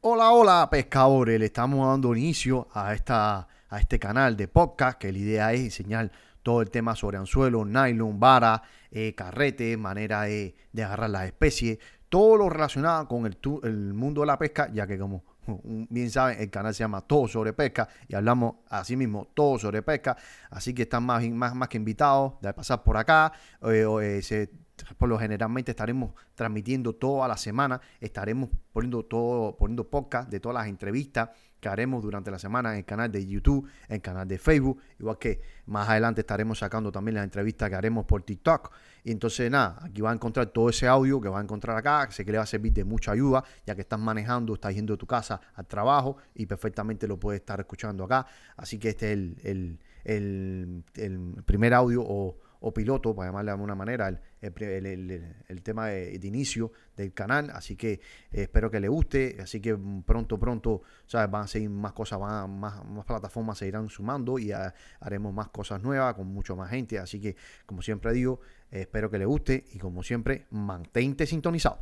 Hola, hola pescadores, le estamos dando inicio a, esta, a este canal de podcast que la idea es enseñar todo el tema sobre anzuelo, nylon, vara, eh, carrete, manera de, de, agarrar las especies, todo lo relacionado con el, el mundo de la pesca, ya que como bien saben, el canal se llama Todo sobre Pesca y hablamos así mismo todo sobre pesca, así que están más, más, más que invitados de pasar por acá, eh, eh, por lo generalmente estaremos transmitiendo toda la semana, estaremos poniendo todo, poniendo podcast de todas las entrevistas que haremos durante la semana en el canal de YouTube, en el canal de Facebook, igual que más adelante estaremos sacando también las entrevistas que haremos por TikTok. Y entonces nada, aquí va a encontrar todo ese audio que va a encontrar acá, sé que le va a servir de mucha ayuda, ya que estás manejando, estás yendo de tu casa al trabajo y perfectamente lo puedes estar escuchando acá. Así que este es el, el, el primer audio o o piloto, para llamarle de alguna manera, el, tema de, inicio del canal. Así que eh, espero que le guste. Así que pronto, pronto, ¿sabes? Van a seguir más cosas, van, más, más plataformas se irán sumando y haremos más cosas nuevas con mucho más gente. Así que, como siempre digo, espero que le guste y como siempre, mantente sintonizado.